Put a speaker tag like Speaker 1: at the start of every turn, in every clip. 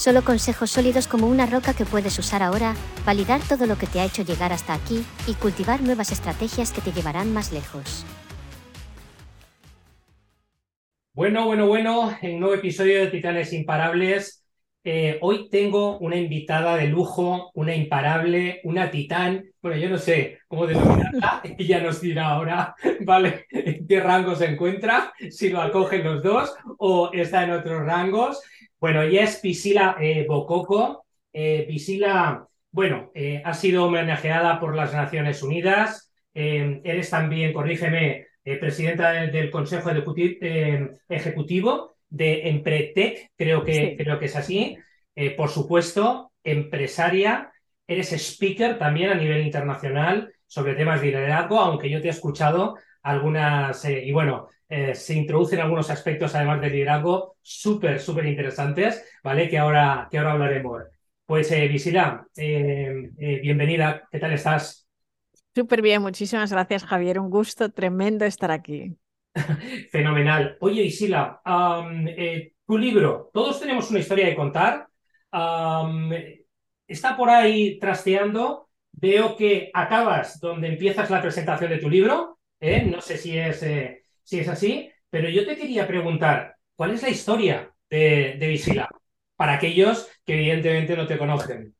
Speaker 1: Solo consejos sólidos como una roca que puedes usar ahora, validar todo lo que te ha hecho llegar hasta aquí y cultivar nuevas estrategias que te llevarán más lejos.
Speaker 2: Bueno, bueno, bueno, en un nuevo episodio de Titanes Imparables. Eh, hoy tengo una invitada de lujo, una imparable, una titán. Bueno, yo no sé cómo denominarla, ella nos dirá ahora, ¿vale? En qué rango se encuentra, si lo acogen los dos o está en otros rangos. Bueno, ella es Pisila eh, Bococo. Eh, Pisila, bueno, eh, ha sido homenajeada por las Naciones Unidas. eres también, corrígeme, presidenta del, Consejo Ejecutivo de Empretec, creo que, creo que es así. por supuesto, empresaria. Eres speaker también a nivel internacional sobre temas de liderazgo, aunque yo te he escuchado algunas, y bueno, eh, se introducen algunos aspectos, además del liderazgo, súper, súper interesantes, ¿vale? Que ahora, que ahora hablaremos. Pues, eh, Visila, eh, eh, bienvenida, ¿qué tal estás?
Speaker 3: Súper bien, muchísimas gracias, Javier. Un gusto tremendo estar aquí.
Speaker 2: Fenomenal. Oye, Visila, tu libro, todos tenemos una historia de contar. está por ahí trasteando. Veo que acabas donde empiezas la presentación de tu libro. No sé si es si es así, pero yo te quería preguntar, ¿cuál es la historia de, de Visila? Para aquellos que evidentemente no te conocen.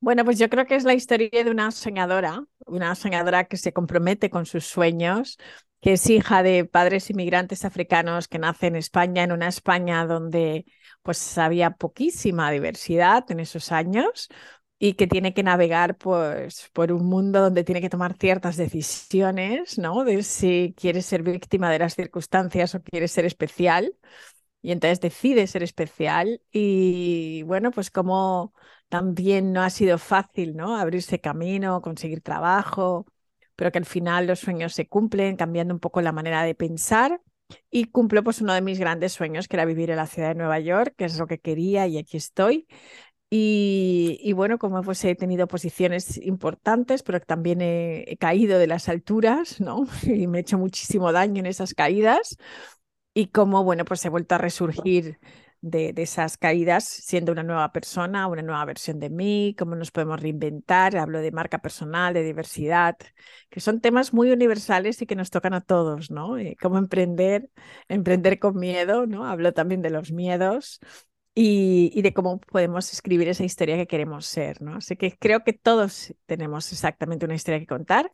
Speaker 3: Bueno, pues yo creo que es la historia de una soñadora, una soñadora que se compromete con sus sueños, que es hija de padres inmigrantes africanos que nace en España, en una España donde pues había poquísima diversidad en esos años, y que tiene que navegar pues, por un mundo donde tiene que tomar ciertas decisiones, ¿no? De si quiere ser víctima de las circunstancias o quiere ser especial. Y entonces decide ser especial y bueno, pues como también no ha sido fácil, ¿no? Abrirse camino, conseguir trabajo, pero que al final los sueños se cumplen, cambiando un poco la manera de pensar. Y cumplo pues uno de mis grandes sueños, que era vivir en la ciudad de Nueva York, que es lo que quería y aquí estoy. Y, bueno, como pues he tenido posiciones importantes, pero también he, caído de las alturas, ¿no? Y me he hecho muchísimo daño en esas caídas. Y como, bueno, pues he vuelto a resurgir de, de, esas caídas siendo una nueva persona, una nueva versión de mí, cómo nos podemos reinventar. Hablo de marca personal, de diversidad, que son temas muy universales y que nos tocan a todos, ¿no? Eh, cómo emprender, emprender con miedo, ¿no? Hablo también de los miedos y, de cómo podemos escribir esa historia que queremos ser, ¿no? Así que creo que todos tenemos exactamente una historia que contar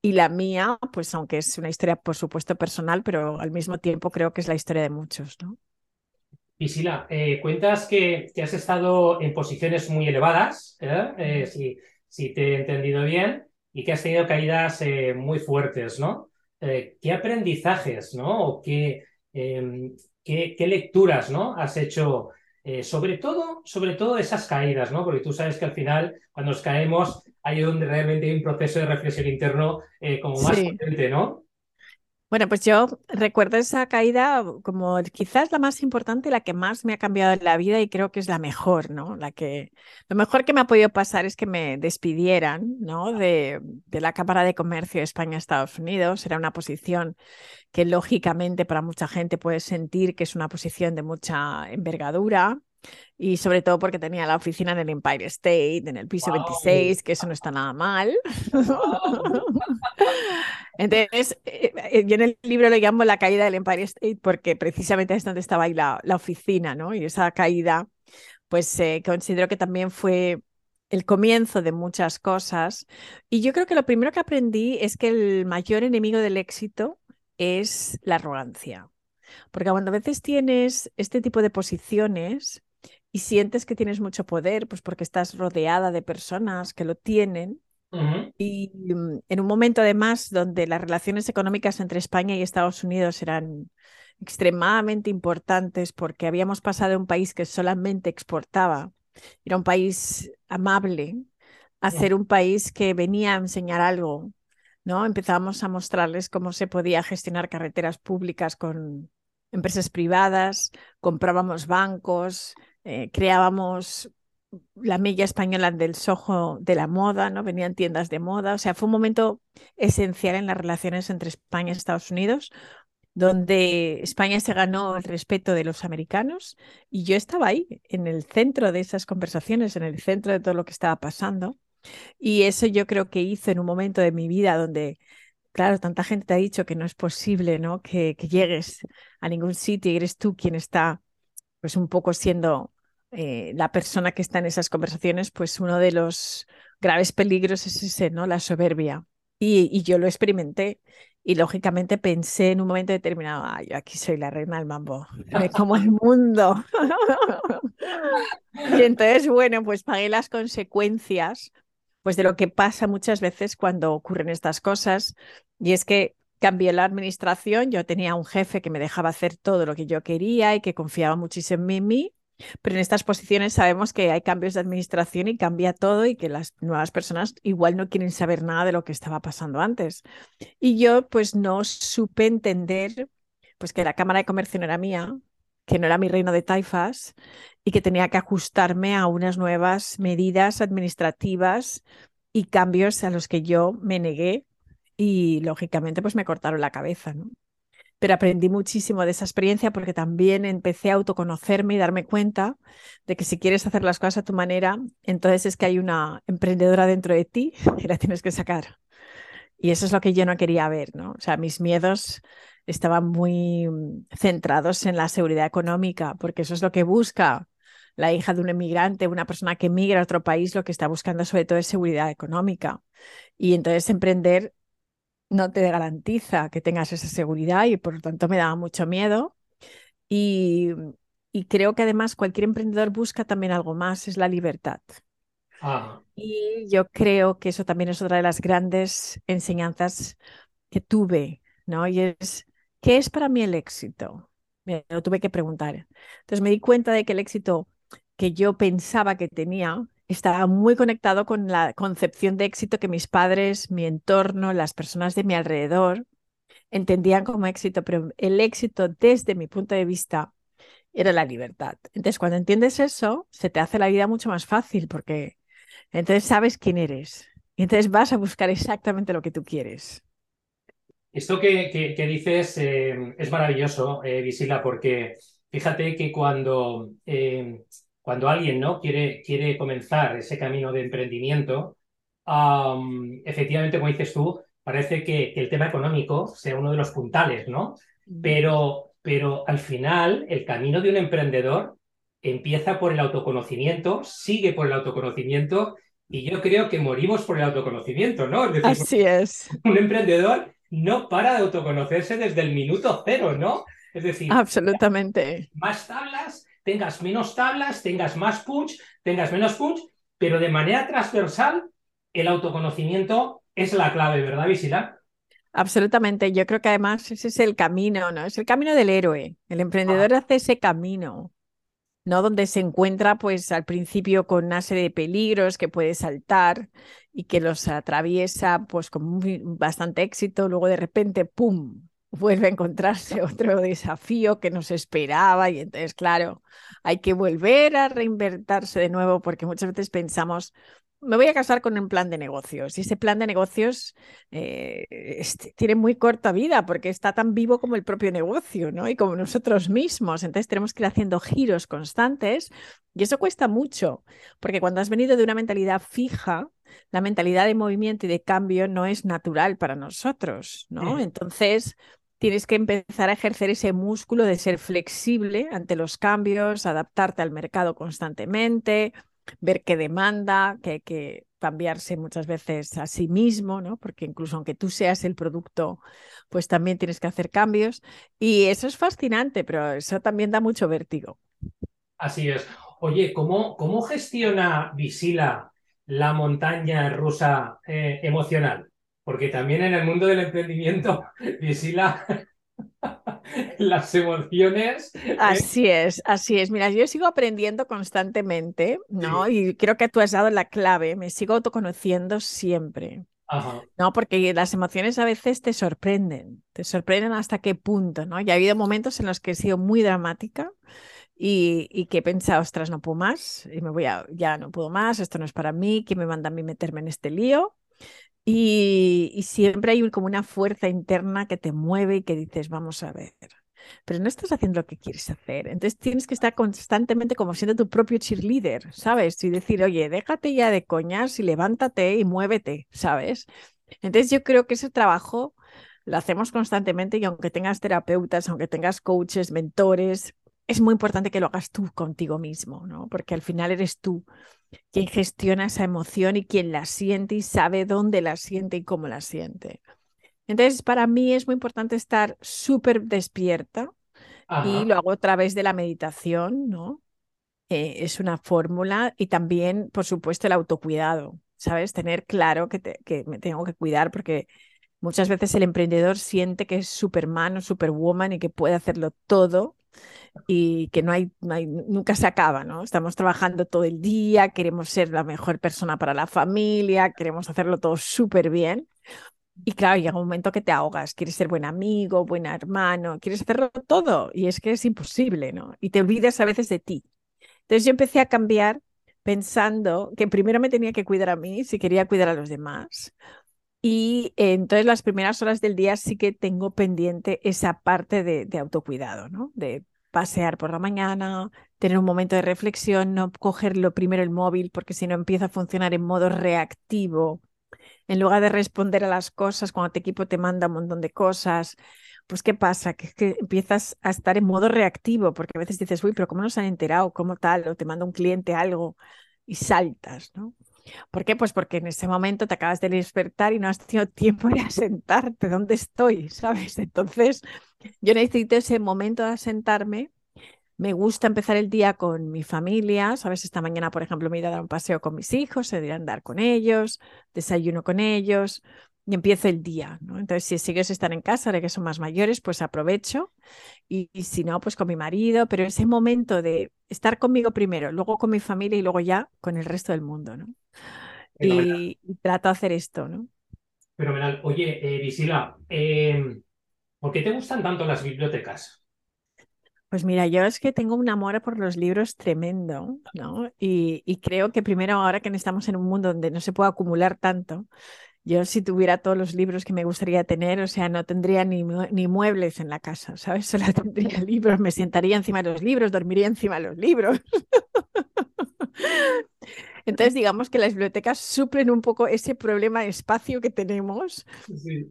Speaker 3: y la mía, pues aunque es una historia por supuesto personal, pero al mismo tiempo creo que es la historia de muchos, ¿no?
Speaker 2: Pisila, eh, cuentas que, has estado en posiciones muy elevadas, ¿eh? Eh, si, si, te he entendido bien, y que has tenido caídas muy fuertes, ¿no? ¿Qué aprendizajes, ¿no? O qué, em, qué, qué, lecturas, ¿no? Has hecho eh, sobre todo, sobre todo esas caídas, ¿no? Porque tú sabes que al final, cuando nos caemos, hay donde realmente hay un proceso de reflexión interno eh, como más potente, ¿no?
Speaker 3: Bueno, pues yo recuerdo esa caída como quizás la más importante, la que más me ha cambiado en la vida y creo que es la mejor, ¿no? La que lo mejor que me ha podido pasar es que me despidieran, ¿no? De, de la Cámara de Comercio de España-Estados Unidos. Era una posición que lógicamente para mucha gente puede sentir que es una posición de mucha envergadura, y sobre todo porque tenía la oficina en el Empire State, en el piso 26, que eso no está nada mal. Entonces, eh, eh, yo en el libro le llamo la caída del Empire State porque precisamente es donde estaba ahí la, la oficina, ¿no? Y esa caída, pues eh, considero que también fue el comienzo de muchas cosas. Y yo creo que lo primero que aprendí es que el mayor enemigo del éxito es la arrogancia. Porque cuando a veces tienes este tipo de posiciones y sientes que tienes mucho poder, pues porque estás rodeada de personas que lo tienen, y mm, en un momento además donde las relaciones económicas entre España y Estados Unidos eran extremadamente importantes porque habíamos pasado de un país que solamente exportaba, era un país amable, a ser un país que venía a enseñar algo, ¿no? Empezamos a mostrarles cómo se podía gestionar carreteras públicas con empresas privadas, comprábamos bancos, eh, creábamos la milla española del sojo de la moda, ¿no? Venían tiendas de moda, o sea, fue un momento esencial en las relaciones entre España y Estados Unidos, donde España se ganó el respeto de los americanos y yo estaba ahí, en el centro de esas conversaciones, en el centro de todo lo que estaba pasando. Y eso yo creo que hizo en un momento de mi vida donde, claro, tanta gente te ha dicho que no es posible, ¿no? Que, que llegues a ningún sitio y eres tú quien está, pues un poco siendo eh, la persona que está en esas conversaciones, pues uno de los graves peligros es ese, ¿no? La soberbia. Y, yo lo experimenté y lógicamente pensé en un momento determinado, ah, yo aquí soy la reina del mambo, me como el mundo. y entonces, bueno, pues pagué las consecuencias pues de lo que pasa muchas veces cuando ocurren estas cosas. Y es que cambié la administración, yo tenía un jefe que me dejaba hacer todo lo que yo quería y que confiaba muchísimo en mí pero en estas posiciones sabemos que hay cambios de administración y cambia todo y que las nuevas personas igual no quieren saber nada de lo que estaba pasando antes. Y yo pues no supe entender pues que la Cámara de Comercio no era mía, que no era mi reino de taifas y que tenía que ajustarme a unas nuevas medidas administrativas y cambios a los que yo me negué y lógicamente pues me cortaron la cabeza, ¿no? Pero aprendí muchísimo de esa experiencia porque también empecé a autoconocerme y darme cuenta de que si quieres hacer las cosas a tu manera, entonces es que hay una emprendedora dentro de ti y la tienes que sacar. Y eso es lo que yo no quería ver, ¿no? O sea, mis miedos estaban muy mm, centrados en la seguridad económica, porque eso es lo que busca la hija de un emigrante, una persona que emigra a otro país, lo que está buscando sobre todo es seguridad económica. Y entonces emprender no te garantiza que tengas esa seguridad y por lo tanto me daba mucho miedo. Y, creo que además cualquier emprendedor busca también algo más, es la libertad. Ah. Y yo creo que eso también es otra de las grandes enseñanzas que tuve, ¿no? Y es, ¿qué es para mí el éxito? Me lo tuve que preguntar. Entonces me di cuenta de que el éxito que yo pensaba que tenía estaba muy conectado con la concepción de éxito que mis padres, mi entorno, las personas de mi alrededor entendían como éxito, pero el éxito desde mi punto de vista era la libertad. Entonces, cuando entiendes eso, se te hace la vida mucho más fácil porque entonces sabes quién eres y entonces vas a buscar exactamente lo que tú quieres.
Speaker 2: Esto que, que, dices eh, es maravilloso, eh, Visila, porque fíjate que cuando eh, cuando alguien ¿no? quiere, quiere comenzar ese camino de emprendimiento, efectivamente, como dices tú, parece que, el tema económico sea uno de los puntales, ¿no? Pero, pero al final, el camino de un emprendedor empieza por el autoconocimiento, sigue por el autoconocimiento y yo creo que morimos por el autoconocimiento, ¿no?
Speaker 3: Así es.
Speaker 2: Un emprendedor no para de autoconocerse desde el minuto cero, ¿no? Es decir,
Speaker 3: absolutamente.
Speaker 2: Más tablas, tengas menos tablas, tengas más punch, tengas menos punch, pero de manera transversal, el autoconocimiento es la clave, ¿verdad, Visila?
Speaker 3: Absolutamente. Yo creo que además ese es el camino, ¿no? Es el camino del héroe. El emprendedor ah. hace ese camino, ¿no? Donde se encuentra, pues, al principio con una serie de peligros que puede saltar y que los atraviesa, pues, con bastante éxito. Luego, de repente, ¡pum! Vuelve a encontrarse otro desafío que nos esperaba y entonces, claro, hay que volver a reinvertirse de nuevo porque muchas veces pensamos, me voy a casar con un plan de negocios y ese plan de negocios eh, tiene muy corta vida porque está tan vivo como el propio negocio, ¿no? Y como nosotros mismos. Entonces tenemos que ir haciendo giros constantes y eso cuesta mucho porque cuando has venido de una mentalidad fija, la mentalidad de movimiento y de cambio no es natural para nosotros, ¿no? Entonces, tienes que empezar a ejercer ese músculo de ser flexible ante los cambios, adaptarte al mercado constantemente, ver qué demanda, que hay que cambiarse muchas veces a sí mismo, ¿no? Porque incluso aunque tú seas el producto, pues también tienes que hacer cambios. Y eso es fascinante, pero eso también da mucho vértigo.
Speaker 2: Así es. Oye, ¿cómo, cómo gestiona Visila la montaña rusa eh, emocional? Porque también en el mundo del emprendimiento, Visila, las emociones.
Speaker 3: ¿eh? Así es, así es. Mira, yo sigo aprendiendo constantemente, ¿no? Y creo que tú has dado la clave, me sigo autoconociendo siempre. No, porque las emociones a veces te sorprenden, te sorprenden hasta qué punto, ¿no? Y ha habido momentos en los que he sido muy dramática y, que he pensado, ostras, no puedo más, y me voy a, ya no puedo más, esto no es para mí, que me manda a mí meterme en este lío. Y, siempre hay como una fuerza interna que te mueve y que dices, vamos a ver, pero no estás haciendo lo que quieres hacer. Entonces tienes que estar constantemente como siendo tu propio cheerleader, ¿sabes? Y decir, oye, déjate ya de coñas y levántate y muévete, ¿sabes? Entonces yo creo que ese trabajo lo hacemos constantemente y aunque tengas terapeutas, aunque tengas coaches, mentores, es muy importante que lo hagas tú contigo mismo, ¿no? Porque al final eres tú quien gestiona esa emoción y quien la siente y sabe dónde la siente y cómo la siente. Entonces, para mí es muy importante estar súper despierta y lo hago a través de la meditación, ¿no? Eh, es una fórmula y también, por supuesto, el autocuidado, ¿sabes? Tener claro que, que me tengo que cuidar porque muchas veces el emprendedor siente que es Superman o Superwoman y que puede hacerlo todo y que no hay, nunca se acaba, ¿no? Estamos trabajando todo el día, queremos ser la mejor persona para la familia, queremos hacerlo todo súper bien. Y claro, llega un momento que te ahogas, quieres ser buen amigo, buen hermano, quieres hacerlo todo y es que es imposible, ¿no? Y te olvidas a veces de ti. Entonces yo empecé a cambiar pensando que primero me tenía que cuidar a mí si quería cuidar a los demás. Y entonces las primeras horas del día sí que tengo pendiente esa parte de, autocuidado, ¿no? De pasear por la mañana, tener un momento de reflexión, no cogerlo primero el móvil porque si no empieza a funcionar en modo reactivo en lugar de responder a las cosas cuando tu equipo te manda un montón de cosas, pues ¿qué pasa? Que, que empiezas a estar en modo reactivo, porque a veces dices, uy, pero ¿cómo nos han enterado? ¿Cómo tal? O te manda un cliente algo y saltas, ¿no? ¿Por qué? Pues porque en ese momento te acabas de despertar y no has tenido tiempo de asentarte. ¿Dónde estoy? ¿Sabes? Entonces, yo necesito ese momento de asentarme me gusta empezar el día con mi familia, ¿sabes? Esta mañana, por ejemplo, me he ido a dar un paseo con mis hijos, se a andar con ellos, desayuno con ellos y empiezo el día. Entonces, si sigues estar en casa, de que son más mayores, pues aprovecho y, si no, pues con mi marido, pero ese momento de estar conmigo primero, luego con mi familia y luego ya con el resto del mundo, ¿no? Y, trato de hacer esto, ¿no?
Speaker 2: Fenomenal. Oye, eh, Visila, eh, ¿por qué te gustan tanto las bibliotecas?
Speaker 3: Pues mira, yo es que tengo un amor por los libros tremendo, ¿no? Y, creo que primero ahora que estamos en un mundo donde no se puede acumular tanto, yo si tuviera todos los libros que me gustaría tener, o sea, no tendría ni, ni muebles en la casa, ¿sabes? Solo tendría libros, me sentaría encima de los libros, dormiría encima de los libros. Entonces, digamos que las bibliotecas suplen un poco ese problema de espacio que tenemos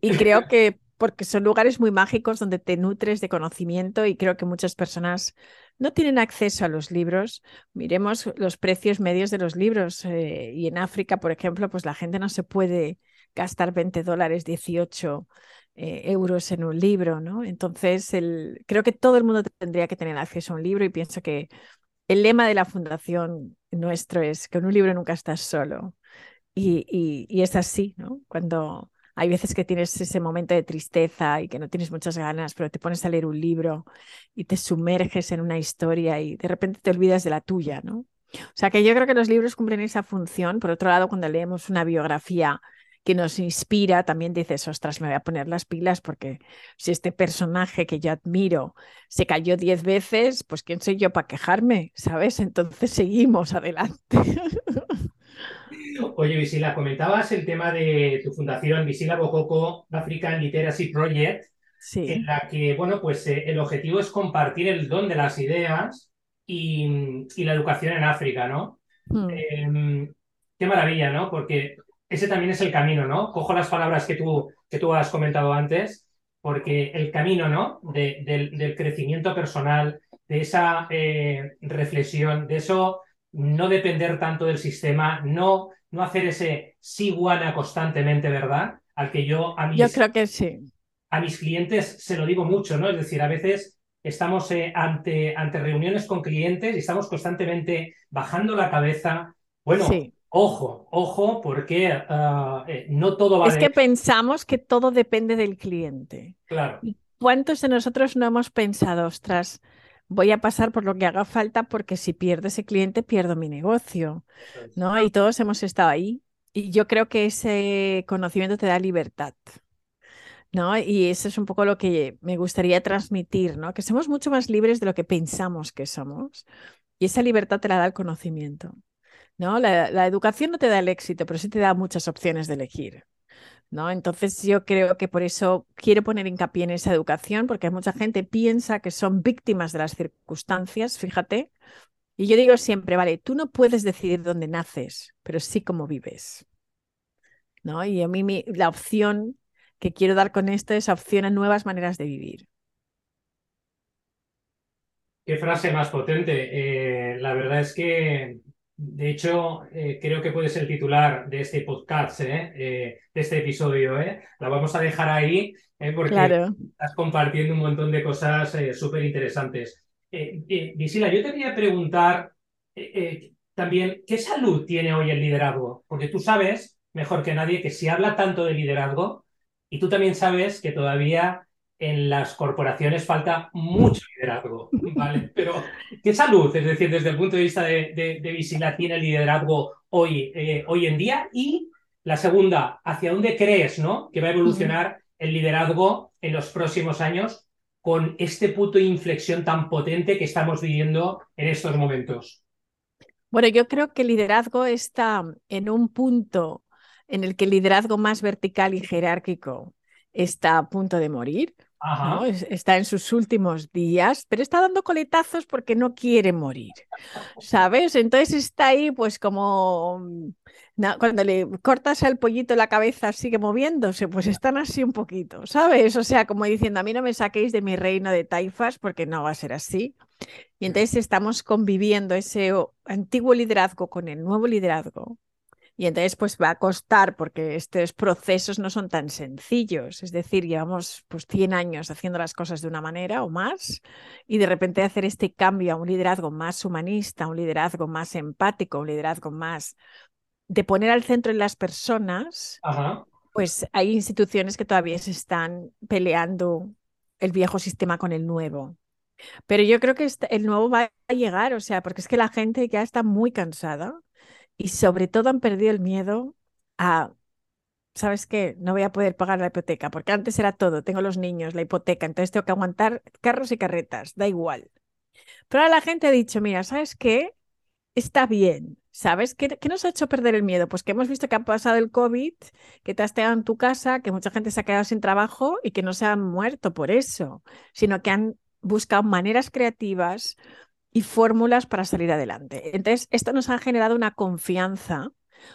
Speaker 3: y creo que porque son lugares muy mágicos donde te nutres de conocimiento y creo que muchas personas no tienen acceso a los libros. Miremos los precios medios de los libros eh, y en África, por ejemplo, pues la gente no se puede gastar 20 dólares, 18 eh, euros en un libro, ¿no? Entonces, el, creo que todo el mundo tendría que tener acceso a un libro y pienso que el lema de la fundación nuestro es que en un libro nunca estás solo. Y, y, y es así, ¿no? Cuando hay veces que tienes ese momento de tristeza y que no tienes muchas ganas, pero te pones a leer un libro y te sumerges en una historia y de repente te olvidas de la tuya, ¿no? O sea que yo creo que los libros cumplen esa función. Por otro lado, cuando leemos una biografía que nos inspira, también dices, ostras, me voy a poner las pilas porque si este personaje que yo admiro se cayó diez veces, pues quién soy yo para quejarme, ¿sabes? Entonces seguimos adelante.
Speaker 2: Oye, Visila, comentabas el tema de tu fundación Visila Bococo African Literacy Project, en la que, bueno, pues eh, el objetivo es compartir el don de las ideas y, la educación en África, ¿no? Hmm. Em, qué maravilla, ¿no? Porque ese también es el camino, ¿no? Cojo las palabras que tú, que tú has comentado antes, porque el camino, ¿no? del, crecimiento personal, de esa eh, reflexión, de eso no depender tanto del sistema, no no hacer ese sí guana constantemente, ¿verdad? Al que yo a mis,
Speaker 3: yo creo que sí.
Speaker 2: A mis clientes se lo digo mucho, ¿no? Es decir, a veces estamos eh, ante, ante reuniones con clientes y estamos constantemente bajando la cabeza. Bueno, ojo, ojo, porque eh, no todo va
Speaker 3: Es que pensamos que todo depende del cliente.
Speaker 2: Claro.
Speaker 3: ¿Cuántos de nosotros no hemos pensado, ostras, voy a pasar por lo que haga falta porque si pierdo ese cliente, pierdo mi negocio? ¿No? Y todos hemos estado ahí. Y yo creo que ese conocimiento te da libertad. ¿no? Y eso es un poco lo que me gustaría transmitir, ¿no? Que somos mucho más libres de lo que pensamos que somos. Y esa libertad te la da el conocimiento, ¿no? La, educación no te da el éxito, pero sí te da muchas opciones de elegir. ¿No? Entonces yo creo que por eso quiero poner hincapié en esa educación, porque mucha gente piensa que son víctimas de las circunstancias, fíjate. Y yo digo siempre, vale, tú no puedes decidir dónde naces, pero sí cómo vives. ¿No? Y a mí la opción que quiero dar con esto es opción a nuevas maneras de vivir.
Speaker 2: Qué frase más potente. Eh, la verdad es que, de hecho, eh, creo que puede ser titular de este podcast, eh, de este episodio. La vamos a dejar ahí porque estás compartiendo un montón de cosas súper interesantes. Visila, yo te quería preguntar también, ¿qué salud tiene hoy el liderazgo? Porque tú sabes, mejor que nadie, que si habla tanto de liderazgo, y tú también sabes que todavía en las corporaciones falta mucho liderazgo, ¿vale? Pero, ¿qué salud? Es decir, desde el punto de vista de, de, Visila, tiene el liderazgo hoy, eh, hoy en día. Y la segunda, ¿hacia dónde crees ¿no? que va a evolucionar el liderazgo en los próximos años con este punto de inflexión tan potente que estamos viviendo en estos momentos?
Speaker 3: Bueno, yo creo que el liderazgo está en un punto en el que el liderazgo más vertical y jerárquico está a punto de morir. Está en sus últimos días, pero está dando coletazos porque no quiere morir, ¿sabes? Entonces está ahí pues como cuando le cortas al pollito la cabeza sigue moviéndose, pues están así un poquito, ¿sabes? O sea, como diciendo, a mí no me saquéis de mi reino de taifas porque no va a ser así. Y entonces estamos conviviendo ese antiguo liderazgo con el nuevo liderazgo y entonces pues va a costar porque estos procesos no son tan sencillos. Es decir, llevamos pues 100 años haciendo las cosas de una manera o más y de repente hacer este cambio a un liderazgo más humanista, un liderazgo más empático, un liderazgo más de poner al centro en las personas, pues hay instituciones que todavía se están peleando el viejo sistema con el nuevo. Pero yo creo que el nuevo va a llegar, o sea, porque es que la gente ya está muy cansada y sobre todo han perdido el miedo a, ¿sabes qué? No voy a poder pagar la hipoteca, porque antes era todo, tengo los niños, la hipoteca, entonces tengo que aguantar carros y carretas, da igual. Pero ahora la gente ha dicho, mira, ¿sabes qué? Está bien, ¿sabes? ¿Qué, ¿Qué, nos ha hecho perder el miedo? Pues que hemos visto que ha pasado el COVID, que te has quedado en tu casa, que mucha gente se ha quedado sin trabajo y que no se han muerto por eso, sino que han buscado maneras creativas, y fórmulas para salir adelante. Entonces, esto nos ha generado una confianza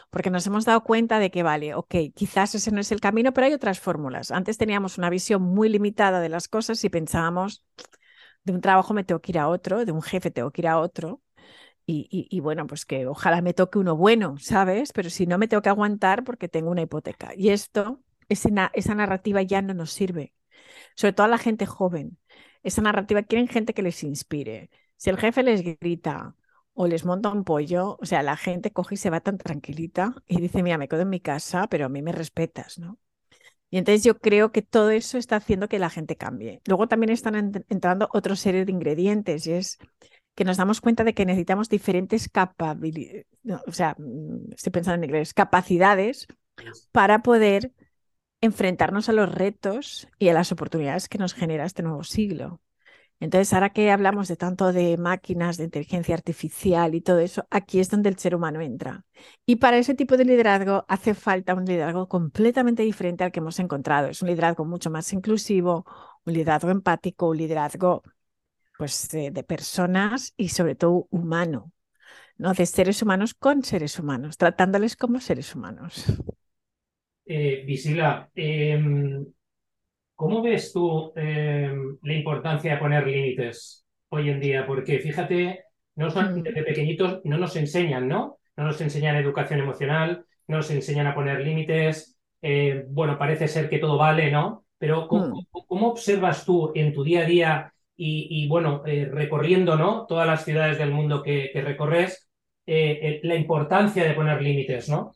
Speaker 3: porque nos hemos dado cuenta de que, vale, ok, quizás ese no es el camino, pero hay otras fórmulas. Antes teníamos una visión muy limitada de las cosas y pensábamos, de un trabajo me tengo que ir a otro, de un jefe tengo que ir a otro. Y, bueno, pues que ojalá me toque uno bueno, ¿sabes? Pero si no, me tengo que aguantar porque tengo una hipoteca. Y esto, esa, esa narrativa ya no nos sirve. Sobre todo a la gente joven. Esa narrativa quieren gente que les inspire, si el jefe les grita o les monta un pollo, o sea, la gente coge y se va tan tranquilita y dice, mira, me quedo en mi casa, pero a mí me respetas, ¿no? Y entonces yo creo que todo eso está haciendo que la gente cambie. Luego también están entrando otros serie de ingredientes y es que nos damos cuenta de que necesitamos diferentes capacidades, o sea, mm, estoy pensando en inglés, capacidades para poder enfrentarnos a los retos y a las oportunidades que nos genera este nuevo siglo. Entonces, ahora que hablamos de tanto de máquinas, de inteligencia artificial y todo eso, aquí es donde el ser humano entra. Y para ese tipo de liderazgo hace falta un liderazgo completamente diferente al que hemos encontrado. Es un liderazgo mucho más inclusivo, un liderazgo empático, un liderazgo pues, de, personas y sobre todo humano, ¿no? de seres humanos con seres humanos, tratándoles como seres humanos.
Speaker 2: Eh, em, ¿Cómo ves tú em, la importancia de poner límites hoy en día? Porque fíjate, no mm. desde pequeñitos no nos enseñan, ¿no? No nos enseñan educación emocional, no nos enseñan a poner límites. Eh, bueno, parece ser que todo vale, ¿no? Pero ¿cómo, mm. observas tú en tu día a día y, bueno, eh, recorriendo, ¿no? Todas las ciudades del mundo que, recorres, eh, la importancia de poner límites, ¿no?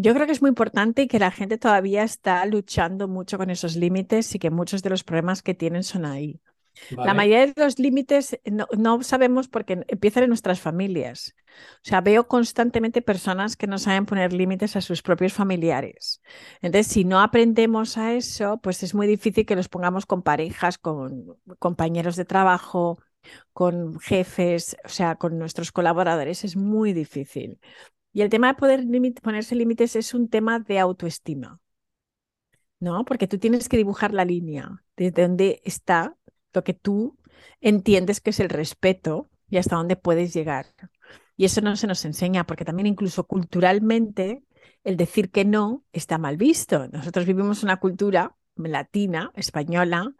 Speaker 3: Yo creo que es muy importante y que la gente todavía está luchando mucho con esos límites y que muchos de los problemas que tienen son ahí. La mayoría de los límites no, sabemos porque empiezan en nuestras familias. O sea, veo constantemente personas que no saben poner límites a sus propios familiares. Entonces, si no aprendemos a eso, pues es muy difícil que los pongamos con parejas, con compañeros de trabajo, con jefes, o sea, con nuestros colaboradores. Es muy difícil. Y el tema de poder ponerse límites es un tema de autoestima. ¿no? Porque tú tienes que dibujar la línea desde dónde está lo que tú entiendes que es el respeto y hasta dónde puedes llegar. Y eso no se nos enseña, porque también incluso culturalmente el decir que no está mal visto. Nosotros vivimos una cultura latina, española,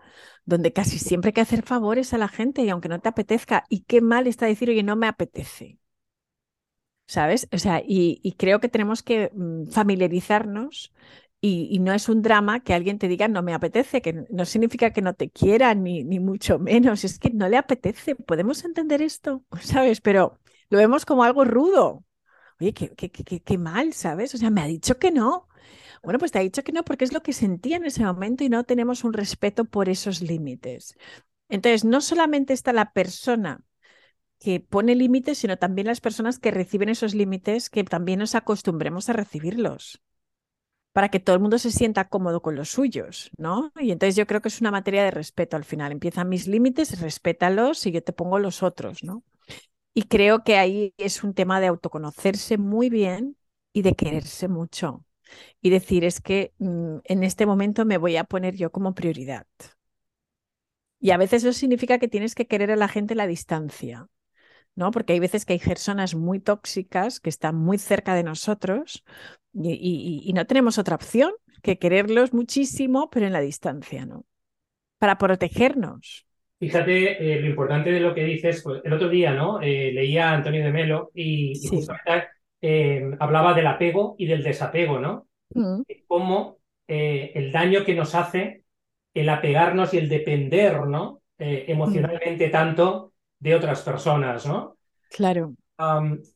Speaker 3: donde casi siempre hay que hacer favores a la gente y aunque no te apetezca, y qué mal está decir, oye, no me apetece. ¿Sabes? O sea, y, y creo que tenemos que mm, familiarizarnos y, no es un drama que alguien te diga no me apetece, que no significa que no te quiera, ni, ni mucho menos, es que no le apetece. Podemos entender esto, ¿sabes? Pero lo vemos como algo rudo. Oye, qué, qué, qué, qué mal, ¿sabes? O sea, me ha dicho que no. Bueno, pues te ha dicho que no porque es lo que sentía en ese momento y no tenemos un respeto por esos límites. Entonces, no solamente está la persona que pone límites, sino también las personas que reciben esos límites, que también nos acostumbremos a recibirlos para que todo el mundo se sienta cómodo con los suyos, ¿no? Y entonces yo creo que es una materia de respeto al final. Empiezan mis límites, respétalos y yo te pongo los otros, ¿no? Y creo que ahí es un tema de autoconocerse muy bien y de quererse mucho. Y decir, es que mm, en este momento me voy a poner yo como prioridad. Y a veces eso significa que tienes que querer a la gente la distancia, ¿no? Porque hay veces que hay personas muy tóxicas que están muy cerca de nosotros, y, no tenemos otra opción que quererlos muchísimo, pero en la distancia, ¿no? Para protegernos.
Speaker 2: Fíjate eh, lo importante de lo que dices. Pues, el otro día, ¿no? Eh, leía a Antonio de Melo y, justamente eh, hablaba del apego y del desapego, ¿no? Mm. Cómo el daño que nos hace el apegarnos y el depender, ¿no? emocionalmente tanto de otras personas, ¿no?
Speaker 3: Claro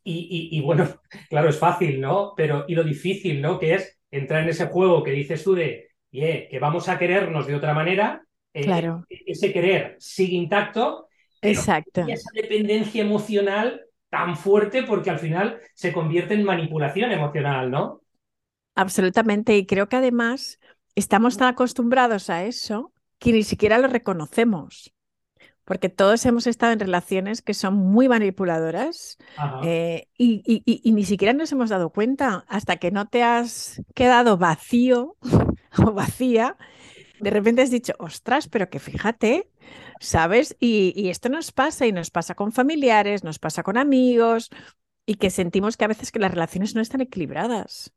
Speaker 2: y, bueno, claro, es fácil, ¿no? Pero y lo difícil, ¿no? Que es entrar en ese juego que dices tú de, que vamos a querernos de otra manera.
Speaker 3: Eh, claro.
Speaker 2: ese querer sigue intacto.
Speaker 3: Exacto.
Speaker 2: Y esa dependencia emocional tan fuerte porque al final se convierte en manipulación emocional, ¿no?
Speaker 3: Absolutamente. Y creo que además estamos tan acostumbrados a eso que ni siquiera lo reconocemos porque todos hemos estado en relaciones que son muy manipuladoras eh, y, ni siquiera nos hemos dado cuenta hasta que no te has quedado vacío o vacía. De repente has dicho, ostras, pero que fíjate, ¿sabes? Y, esto nos pasa y nos pasa con familiares, nos pasa con amigos y que sentimos que a veces que las relaciones no están equilibradas.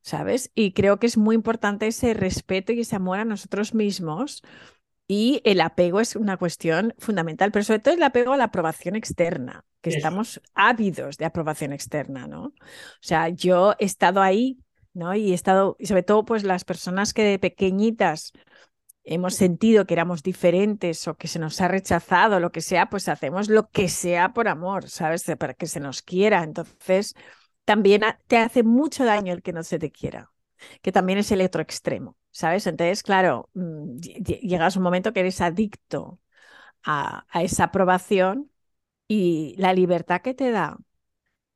Speaker 3: ¿Sabes? Y creo que es muy importante ese respeto y ese amor a nosotros mismos, y el apego es una cuestión fundamental, pero sobre todo el apego a la aprobación externa, que estamos ávidos de aprobación externa, ¿no? O sea, yo he estado ahí, ¿no? Y he estado, y sobre todo, pues las personas que de pequeñitas hemos sentido que éramos diferentes o que se nos ha rechazado, lo que sea, pues hacemos lo que sea por amor, ¿sabes? Para que se nos quiera. Entonces, también te hace mucho daño el que no se te quiera, que también es el otro extremo. ¿Sabes? Entonces, claro, mm, llegas un momento que eres adicto a, esa aprobación y la libertad que te da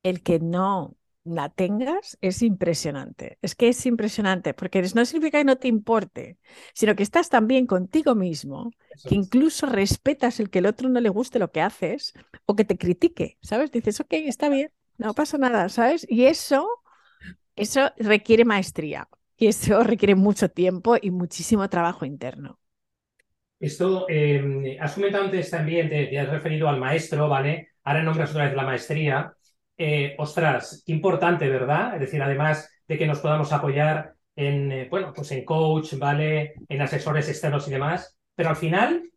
Speaker 3: el que no la tengas es impresionante. Es que es impresionante, porque no significa que no te importe, sino que estás tan bien contigo mismo que incluso respetas el que el otro no le guste lo que haces o que te critique, ¿sabes? Dices, ok, está bien, no pasa nada, ¿sabes? Y eso, eso requiere maestría. Y eso requiere mucho tiempo y muchísimo trabajo interno.
Speaker 2: Esto, eh, has comentado antes también, te, has referido al maestro, ¿vale? Ahora nombras otra vez la maestría. Eh, ostras, qué importante, ¿verdad? Es decir, además de que nos podamos apoyar en, eh, bueno, pues en coach, ¿vale? En asesores externos y demás. Pero al final,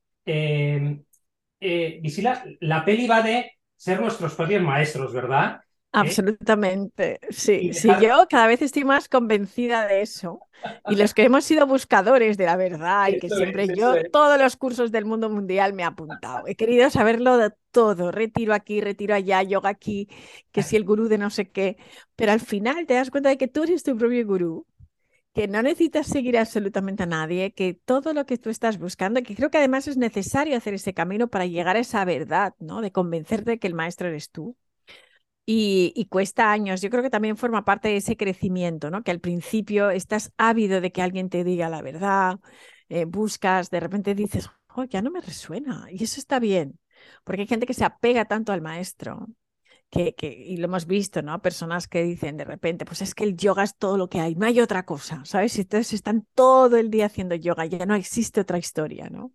Speaker 2: Visila, la peli va de ser nuestros propios maestros, ¿verdad?
Speaker 3: Absolutamente, sí, sí, yo cada vez estoy más convencida de eso. Y los que hemos sido buscadores de la verdad y que siempre yo, todos los cursos del mundo mundial me he apuntado. He querido saberlo de todo, retiro aquí, retiro allá, yoga aquí, que si el gurú de no sé qué. Pero al final te das cuenta de que tú eres tu propio gurú, que no necesitas seguir absolutamente a nadie, que todo lo que tú estás buscando, que creo que además es necesario hacer ese camino para llegar a esa verdad, ¿no? De convencerte de que el maestro eres tú y, cuesta años. Yo creo que también forma parte de ese crecimiento, ¿no? Que al principio estás ávido de que alguien te diga la verdad, eh, buscas, de repente dices, oh, ya no me resuena. Y eso está bien, porque hay gente que se apega tanto al maestro. Que, que, y lo hemos visto, ¿no? Personas que dicen de repente, pues es que el yoga es todo lo que hay, no hay otra cosa, ¿sabes? Y entonces están todo el día haciendo yoga, ya no existe otra historia, ¿no?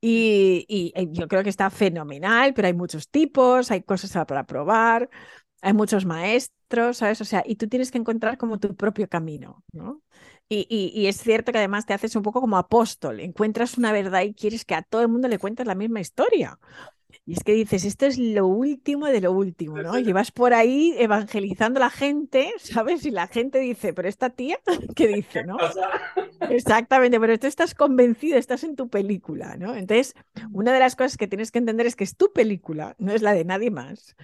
Speaker 3: Y, eh, yo creo que está fenomenal, pero hay muchos tipos, hay cosas para probar, hay muchos maestros, ¿sabes? O sea, y tú tienes que encontrar como tu propio camino, ¿no? Y, y, es cierto que además te haces un poco como apóstol, encuentras una verdad y quieres que a todo el mundo le cuentes la misma historia. Y es que dices, esto es lo último de lo último, ¿no? Y vas por ahí evangelizando a la gente, ¿sabes? Y la gente dice, pero esta tía, ¿qué dice, no? Exactamente, pero tú estás convencido, estás en tu película, ¿no? Entonces, una de las cosas que tienes que entender es que es tu película, no es la de nadie más.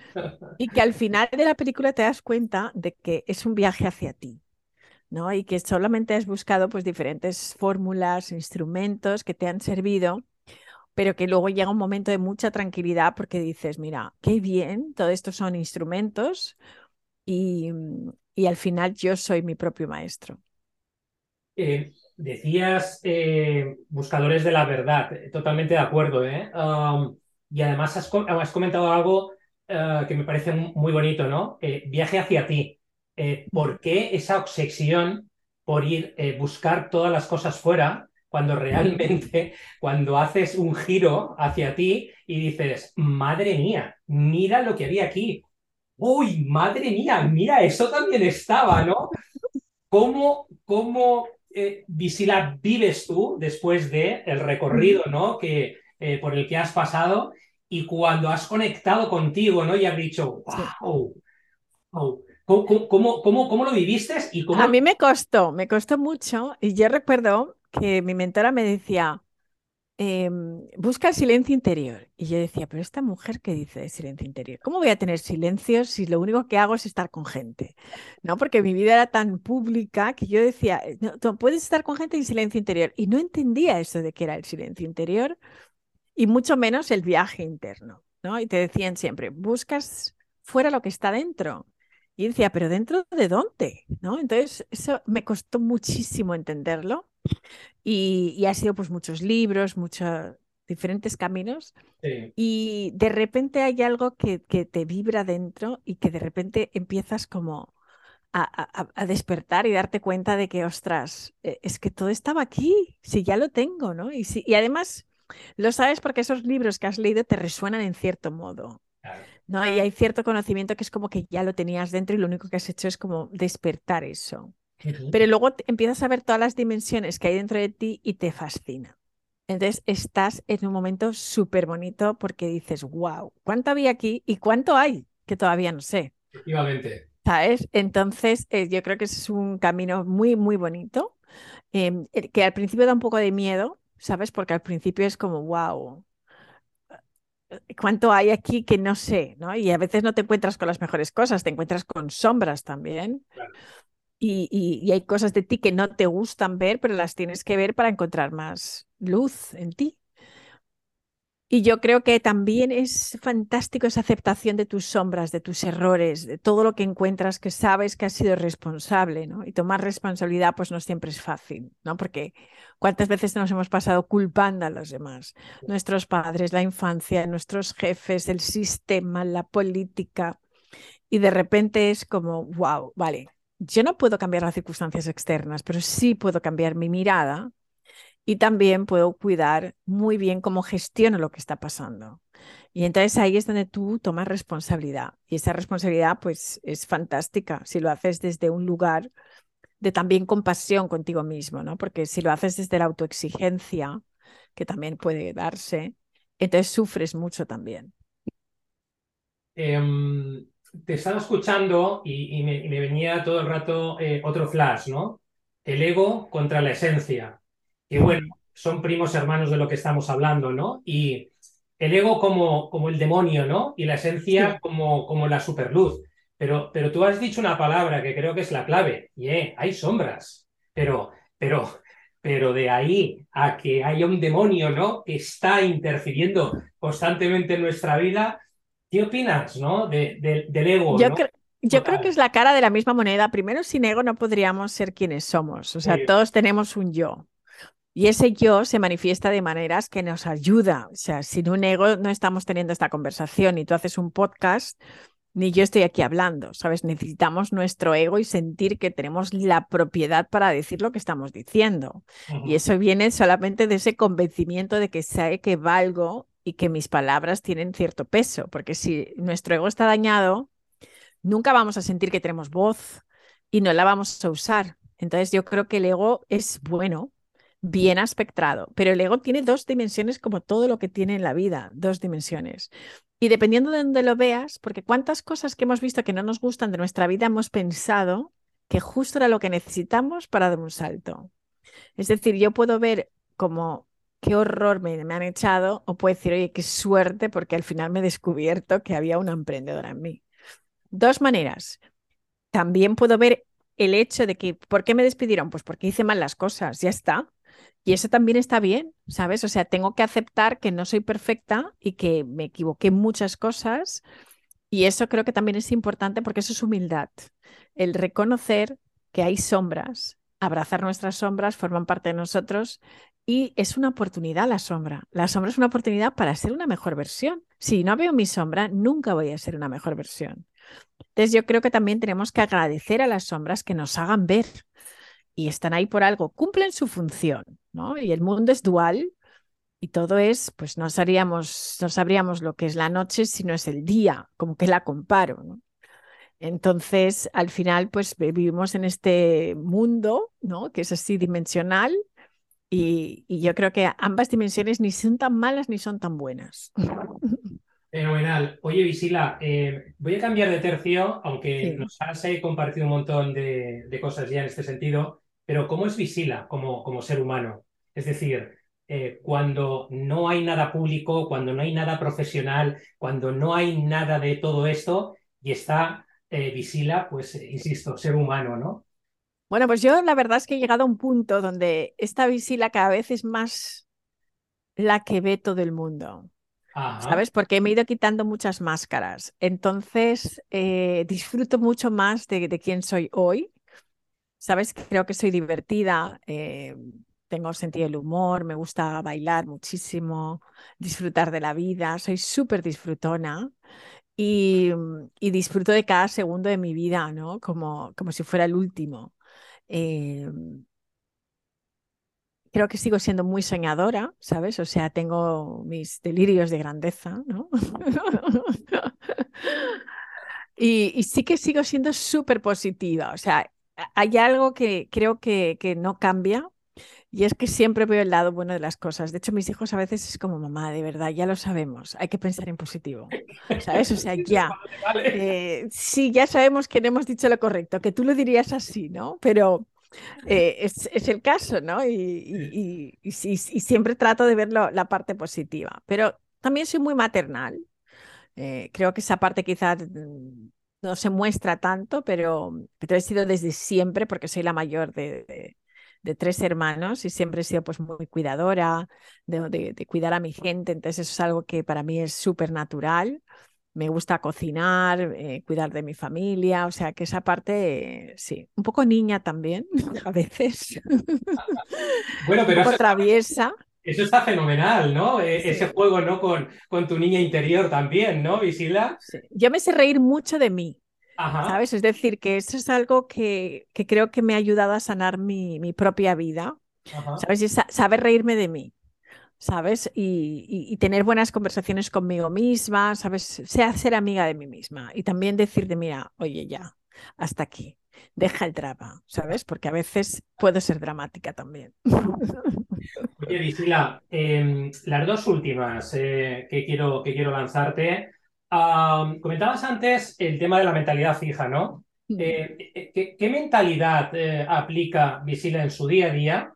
Speaker 3: Y que al final de la película te das cuenta de que es un viaje hacia ti. ¿no? Y que solamente has buscado pues diferentes fórmulas, instrumentos que te han servido pero que luego llega un momento de mucha tranquilidad porque dices, mira, qué bien, todo esto son instrumentos y, mm, y al final yo soy mi propio maestro.
Speaker 2: Eh, decías eh, buscadores de la verdad, eh, totalmente de acuerdo. ¿eh? y además has, has, comentado algo que me parece muy bonito, ¿no? viaje hacia ti. ¿Por qué esa obsesión por ir buscar todas las cosas fuera cuando realmente, cuando haces un giro hacia ti y dices, madre mía, mira lo que había aquí. Uy, madre mía, mira, eso también estaba, ¿no? ¿Cómo, cómo eh, Visila, vives tú después del el recorrido, ¿no? Que, eh, por el que has pasado y cuando has conectado contigo, ¿no? Y has dicho, wow, wow. ¿Cómo, cómo, cómo, cómo, lo viviste? Y cómo...
Speaker 3: A mí me costó, me costó mucho. Y yo recuerdo que mi mentora me decía, em, busca el silencio interior. Y yo decía, pero esta mujer que dice de silencio interior, ¿cómo voy a tener silencio si lo único que hago es estar con gente? ¿No? Porque mi vida era tan pública que yo decía, eh, no, tú puedes estar con gente en silencio interior. Y no entendía eso de que era el silencio interior y mucho menos el viaje interno. ¿no? Y te decían siempre, buscas fuera lo que está dentro. Y decía, pero dentro de dónde, ¿no? Entonces, eso me costó muchísimo entenderlo y, ha sido pues muchos libros, muchos diferentes caminos y de repente hay algo que, te vibra dentro y que de repente empiezas como a, despertar y darte cuenta de que, ostras, e, es que todo estaba aquí, si ya lo tengo, ¿no? Y, si, y además lo sabes porque esos libros que has leído te resuenan en cierto modo. ¿No? Y hay cierto conocimiento que es como que ya lo tenías dentro y lo único que has hecho es como despertar eso. Pero luego empiezas a ver todas las dimensiones que hay dentro de ti y te fascina. Entonces estás en un momento súper bonito porque dices, wow, ¿cuánto había aquí y cuánto hay? Que todavía no sé.
Speaker 2: Efectivamente.
Speaker 3: ¿Sabes? Entonces eh, yo creo que es un camino muy, muy bonito, em, que al principio da un poco de miedo, ¿sabes? Porque al principio es como, wow, cuánto hay aquí que no sé, ¿no? Y a veces no te encuentras con las mejores cosas, te encuentras con sombras también. Y, y, hay cosas de ti que no te gustan ver, pero las tienes que ver para encontrar más luz en ti. Y yo creo que también es fantástico esa aceptación de tus sombras, de tus errores, de todo lo que encuentras que sabes que has sido responsable, ¿no? Y tomar responsabilidad pues no siempre es fácil, ¿no? Porque cuántas veces nos hemos pasado culpando a los demás, nuestros padres, la infancia, nuestros jefes, el sistema, la política, y de repente es como, wow, vale, yo no puedo cambiar las circunstancias externas, pero sí puedo cambiar mi mirada y también puedo cuidar muy bien cómo gestiono lo que está pasando. Y entonces ahí es donde tú tomas responsabilidad. Y esa responsabilidad pues es fantástica si lo haces desde un lugar de también compasión contigo mismo, ¿no? Porque si lo haces desde la autoexigencia, que también puede darse, entonces sufres mucho también.
Speaker 2: Em, te estaba escuchando y, me, venía todo el rato eh, otro flash, ¿no? El ego contra la esencia. Que bueno, son primos hermanos de lo que estamos hablando, ¿no? Y el ego como, como el demonio, ¿no? Y la esencia como, como la superluz. Pero, pero tú has dicho una palabra que creo que es la clave, y eh, hay sombras, pero, pero, pero de ahí a que haya un demonio, ¿no? Que está interfiriendo constantemente en nuestra vida, ¿qué opinas, ¿no? De, del ego.
Speaker 3: Yo, yo creo que es la cara de la misma moneda. Primero, sin ego no podríamos ser quienes somos. O sea, todos tenemos un yo. Y ese yo se manifiesta de maneras que nos ayuda. O sea, sin un ego no estamos teniendo esta conversación y tú haces un podcast, ni yo estoy aquí hablando, ¿sabes? Necesitamos nuestro ego y sentir que tenemos la propiedad para decir lo que estamos diciendo. Y eso viene solamente de ese convencimiento de que sé que valgo y que mis palabras tienen cierto peso, porque si nuestro ego está dañado, nunca vamos a sentir que tenemos voz y no la vamos a usar. Entonces yo creo que el ego es bueno, bien aspectado, pero el ego tiene dos dimensiones como todo lo que tiene en la vida, dos dimensiones. Y dependiendo de dónde lo veas, porque cuántas cosas que hemos visto que no nos gustan de nuestra vida hemos pensado que justo era lo que necesitamos para dar un salto. Es decir, yo puedo ver como qué horror me, me han echado o puedo decir, oye, qué suerte porque al final me he descubierto que había una emprendedora en mí. Dos maneras. También puedo ver el hecho de que, ¿por qué me despidieron? Pues porque hice mal las cosas, ya está. Y eso también está bien, ¿sabes? O sea, tengo que aceptar que no soy perfecta y que me equivoqué en muchas cosas. Y eso creo que también es importante porque eso es humildad. El reconocer que hay sombras, abrazar nuestras sombras, forman parte de nosotros y es una oportunidad la sombra. La sombra es una oportunidad para ser una mejor versión. Si no veo mi sombra, nunca voy a ser una mejor versión. Entonces yo creo que también tenemos que agradecer a las sombras que nos hagan ver y están ahí por algo, cumplen su función, ¿no? Y el mundo es dual y todo es, pues no sabríamos, no sabríamos lo que es la noche si no es el día, como que la comparo, ¿no? Entonces, al final, pues vivimos en este mundo, ¿no? Que es así dimensional y, y yo creo que ambas dimensiones ni son tan malas ni son tan buenas.
Speaker 2: Fenomenal. Oye, Visila, eh, voy a cambiar de tercio, aunque nos has compartido un montón de, de, cosas ya en este sentido. Pero ¿cómo es Visila como, como ser humano? Es decir, eh, cuando no hay nada público, cuando no hay nada profesional, cuando no hay nada de todo esto y está eh, Visila, pues eh, insisto, ser humano, ¿no?
Speaker 3: Bueno, pues yo la verdad es que he llegado a un punto donde esta Visila cada vez es más la que ve todo el mundo. ¿Sabes? Porque me he ido quitando muchas máscaras. Entonces, disfruto mucho más de, de quién soy hoy ¿sabes? Creo que soy divertida, eh, tengo sentido del humor, me gusta bailar muchísimo, disfrutar de la vida, soy súper disfrutona y, disfruto de cada segundo de mi vida, ¿no? Como, como si fuera el último. Eh, creo que sigo siendo muy soñadora, ¿sabes? O sea, tengo mis delirios de grandeza, ¿no? y, y, sí que sigo siendo súper positiva, o sea, hay algo que creo que, que no cambia y es que siempre veo el lado bueno de las cosas. De hecho, mis hijos a veces es como, mamá, de verdad, ya lo sabemos, hay que pensar en positivo. ¿Sabes? O sea, ya. Eh, sí, ya sabemos que no hemos dicho lo correcto, que tú lo dirías así, ¿no? Pero eh, es, es, el caso, ¿no? Y, y, y, y, siempre trato de ver la parte positiva. Pero también soy muy maternal. Eh, creo que esa parte quizás mm, no se muestra tanto, pero, pero he sido desde siempre, porque soy la mayor de, de, tres hermanos y siempre he sido pues muy cuidadora, de, de, cuidar a mi gente, entonces eso es algo que para mí es súper natural. Me gusta cocinar, eh, cuidar de mi familia, o sea que esa parte, sí, un poco niña también, a veces.
Speaker 2: Bueno, pero
Speaker 3: un poco traviesa.
Speaker 2: Eso está fenomenal, ¿no? E, ese juego, ¿no? Con, con tu niña interior también, ¿no, Visila?
Speaker 3: Yo me sé reír mucho de mí, ¿sabes? Es decir, que eso es algo que, que creo que me ha ayudado a sanar mi, mi propia vida, ¿sabes? Y saber reírme de mí, ¿sabes? Y, y, tener buenas conversaciones conmigo misma, ¿sabes? Sea ser amiga de mí misma y también decirte, mira, oye, ya, hasta aquí deja el drama, ¿sabes? Porque a veces puedo ser dramática también.
Speaker 2: Oye, Visila, em, las dos últimas eh, que, quiero, que quiero lanzarte. comentabas antes el tema de la mentalidad fija, ¿no?
Speaker 3: Mm.
Speaker 2: Eh, ¿qué, mentalidad aplica Visila en su día a día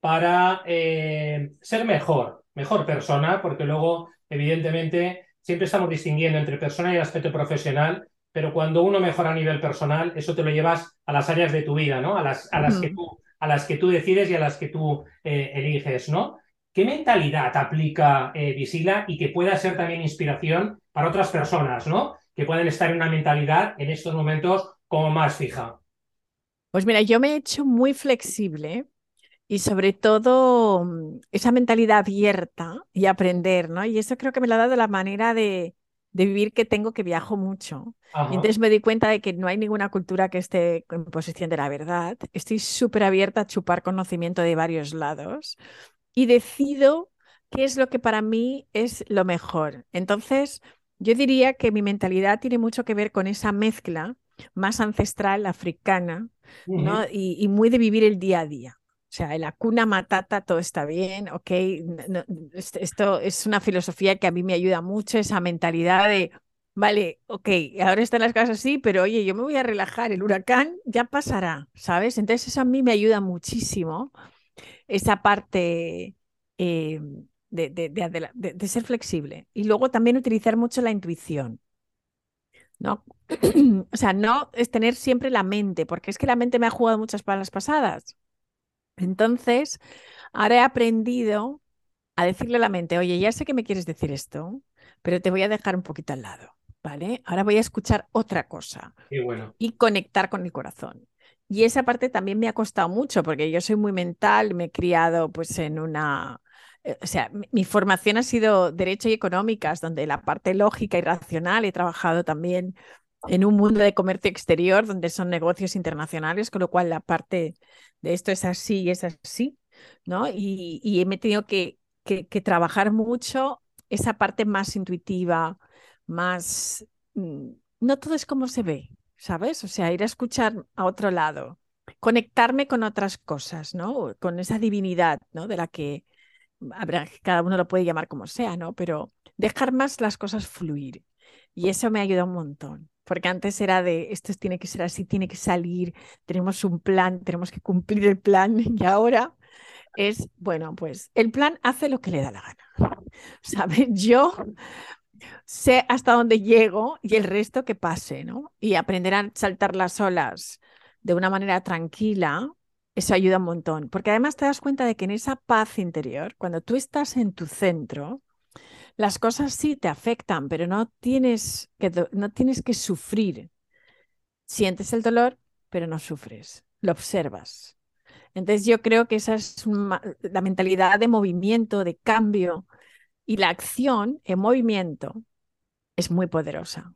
Speaker 2: para ser mejor, mejor persona? Porque luego, evidentemente, siempre estamos distinguiendo entre persona y el aspecto profesional, pero cuando uno mejora a nivel personal, eso te lo llevas a las áreas de tu vida, ¿no? A las, a las, que, tú, a las que tú decides y a las que tú eh, eliges, ¿no? ¿Qué mentalidad aplica eh, Visila y que pueda ser también inspiración para otras personas, ¿no? Que pueden estar en una mentalidad en estos momentos como más fija.
Speaker 3: Pues mira, yo me he hecho muy flexible y sobre todo mm, esa mentalidad abierta y aprender, ¿no? Y eso creo que me lo ha dado la manera de, de vivir que tengo que viajo mucho. Y entonces me di cuenta de que no hay ninguna cultura que esté en posición de la verdad. Estoy súper abierta a chupar conocimiento de varios lados y decido qué es lo que para mí es lo mejor. Entonces, yo diría que mi mentalidad tiene mucho que ver con esa mezcla más ancestral, africana, ¿no? y muy de vivir el día a día. O sea, en la cuna matata todo está bien, ok. esto es una filosofía que a mí me ayuda mucho, esa mentalidad de, vale, ok, ahora están las cosas así, pero oye, yo me voy a relajar, el huracán ya pasará, ¿sabes? Entonces eso a mí me ayuda muchísimo, esa parte eh, de, de, ser flexible. Y luego también utilizar mucho la intuición. ¿no? o sea, no es tener siempre la mente, porque es que la mente me ha jugado muchas palas pasadas. Entonces, ahora he aprendido a decirle a la mente, oye, ya sé que me quieres decir esto, pero te voy a dejar un poquito al lado, ¿vale? Ahora voy a escuchar otra cosa y conectar con el corazón. Y esa parte también me ha costado mucho porque yo soy muy mental, me he criado pues en una, eh, o sea, mi, formación ha sido derecho y económicas, donde la parte lógica y racional he trabajado también en un mundo de comercio exterior donde son negocios internacionales, con lo cual la parte de esto es así y es así, ¿no? Y, y me he tenido que, que, trabajar mucho esa parte más intuitiva, más... Mm, no todo es como se ve, ¿sabes? O sea, ir a escuchar a otro lado, conectarme con otras cosas, ¿no? Con esa divinidad, ¿no? De la que habrá, cada uno lo puede llamar como sea, ¿no? Pero dejar más las cosas fluir. Y eso me ayuda un montón porque antes era de esto tiene que ser así, tiene que salir, tenemos un plan, tenemos que cumplir el plan y ahora es, bueno, pues el plan hace lo que le da la gana. ¿Sabes? Yo sé hasta dónde llego y el resto que pase, ¿no? Y aprender a saltar las olas de una manera tranquila, eso ayuda un montón, porque además te das cuenta de que en esa paz interior, cuando tú estás en tu centro, las cosas sí te afectan, pero no tienes que, no tienes que sufrir. Sientes el dolor, pero no sufres, lo observas. Entonces yo creo que esa es la mentalidad de movimiento, de cambio y la acción en movimiento es muy poderosa.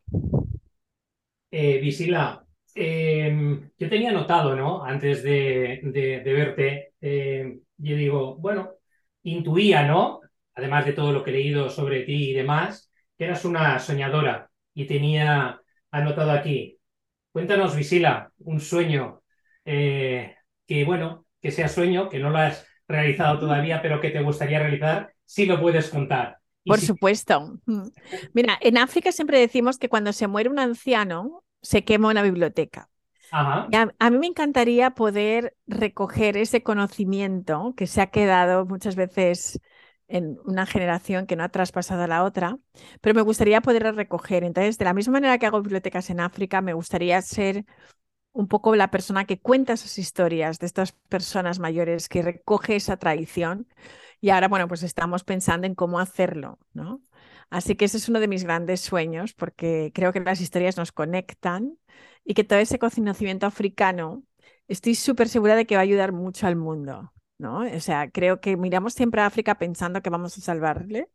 Speaker 2: Eh, Visila, em, yo tenía notado, ¿no? Antes de, verte, em, yo digo, bueno, intuía, ¿no? Además de todo lo que he leído sobre ti y demás, que eras una soñadora y tenía anotado aquí. Cuéntanos, Visila, un sueño eh, que, bueno, que sea sueño, que no lo has realizado todavía, pero que te gustaría realizar, si lo puedes contar.
Speaker 3: Por supuesto. Mira, en África siempre decimos que cuando se muere un anciano, se quema una biblioteca. A, a, mí me encantaría poder recoger ese conocimiento que se ha quedado muchas veces en una generación que no ha traspasado a la otra, pero me gustaría poder recoger. Entonces, de la misma manera que hago bibliotecas en África, me gustaría ser un poco la persona que cuenta esas historias de estas personas mayores, que recoge esa tradición. Y ahora, bueno, pues estamos pensando en cómo hacerlo, ¿no? Así que ese es uno de mis grandes sueños, porque creo que las historias nos conectan y que todo ese conocimiento africano, estoy súper segura de que va a ayudar mucho al mundo. ¿No? O sea, creo que miramos siempre a África pensando que vamos a salvarle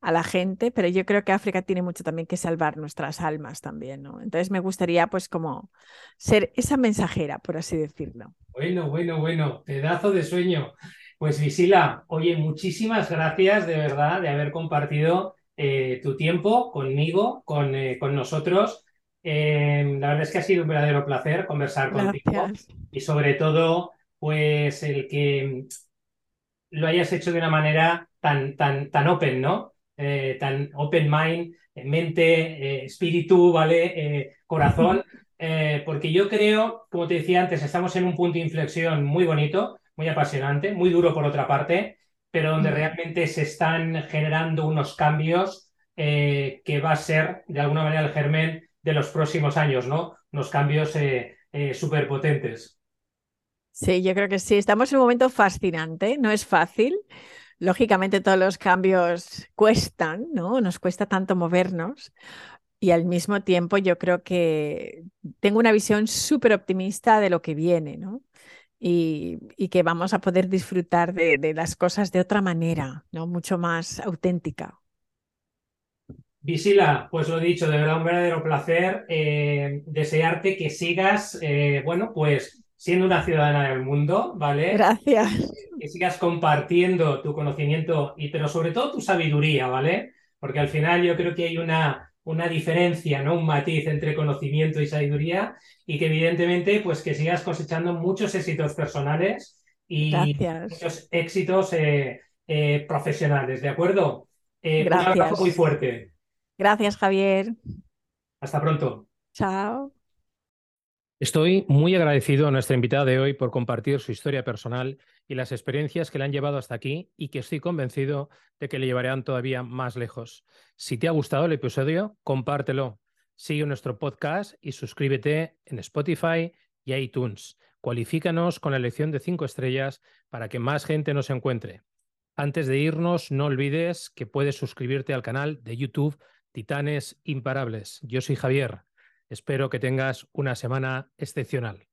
Speaker 3: a la gente, pero yo creo que África tiene mucho también que salvar nuestras almas también, ¿no? Entonces me gustaría pues como ser esa mensajera, por así decirlo.
Speaker 2: Bueno, bueno, bueno, pedazo de sueño. Pues Visila, oye, muchísimas gracias de verdad de haber compartido eh, tu tiempo conmigo, con, eh, con nosotros. Eh, la verdad es que ha sido un verdadero placer conversar contigo y sobre todo pues el que lo hayas hecho de una manera tan, tan, tan open, ¿no? tan open mind, mente, espíritu, ¿vale? corazón, porque yo creo, como te decía antes, estamos en un punto de inflexión muy bonito, muy apasionante, muy duro por otra parte, pero donde realmente se están generando unos cambios que va a ser, de alguna manera, el germen de los próximos años, ¿no? Unos cambios súper potentes.
Speaker 3: Sí, yo creo que sí. Estamos en un momento fascinante, no es fácil. Lógicamente todos los cambios cuestan, ¿no? Nos cuesta tanto movernos. Y al mismo tiempo yo creo que tengo una visión súper optimista de lo que viene, ¿no? Y, que vamos a poder disfrutar de, las cosas de otra manera, ¿no? Mucho más auténtica.
Speaker 2: Visila, pues lo dicho, de verdad un verdadero placer. Eh, desearte que sigas, eh, bueno, pues siendo una ciudadana del mundo, ¿vale?
Speaker 3: Gracias.
Speaker 2: Que sigas compartiendo tu conocimiento, y, pero sobre todo tu sabiduría, ¿vale? Porque al final yo creo que hay una, una diferencia, ¿no? Un matiz entre conocimiento y sabiduría y que evidentemente pues que sigas cosechando muchos éxitos personales y muchos éxitos eh, eh, profesionales, ¿de acuerdo?
Speaker 3: Eh, Gracias. Un
Speaker 2: abrazo muy fuerte.
Speaker 3: Gracias, Javier.
Speaker 2: Hasta pronto.
Speaker 3: Chao.
Speaker 4: Estoy muy agradecido a nuestra invitada de hoy por compartir su historia personal y las experiencias que le han llevado hasta aquí y que estoy convencido de que le llevarán todavía más lejos. Si te ha gustado el episodio, compártelo. Sigue nuestro podcast y suscríbete en Spotify y iTunes. Cualifícanos con la elección de cinco estrellas para que más gente nos encuentre. Antes de irnos, no olvides que puedes suscribirte al canal de YouTube Titanes Imparables. Yo soy Javier. Espero que tengas una semana excepcional.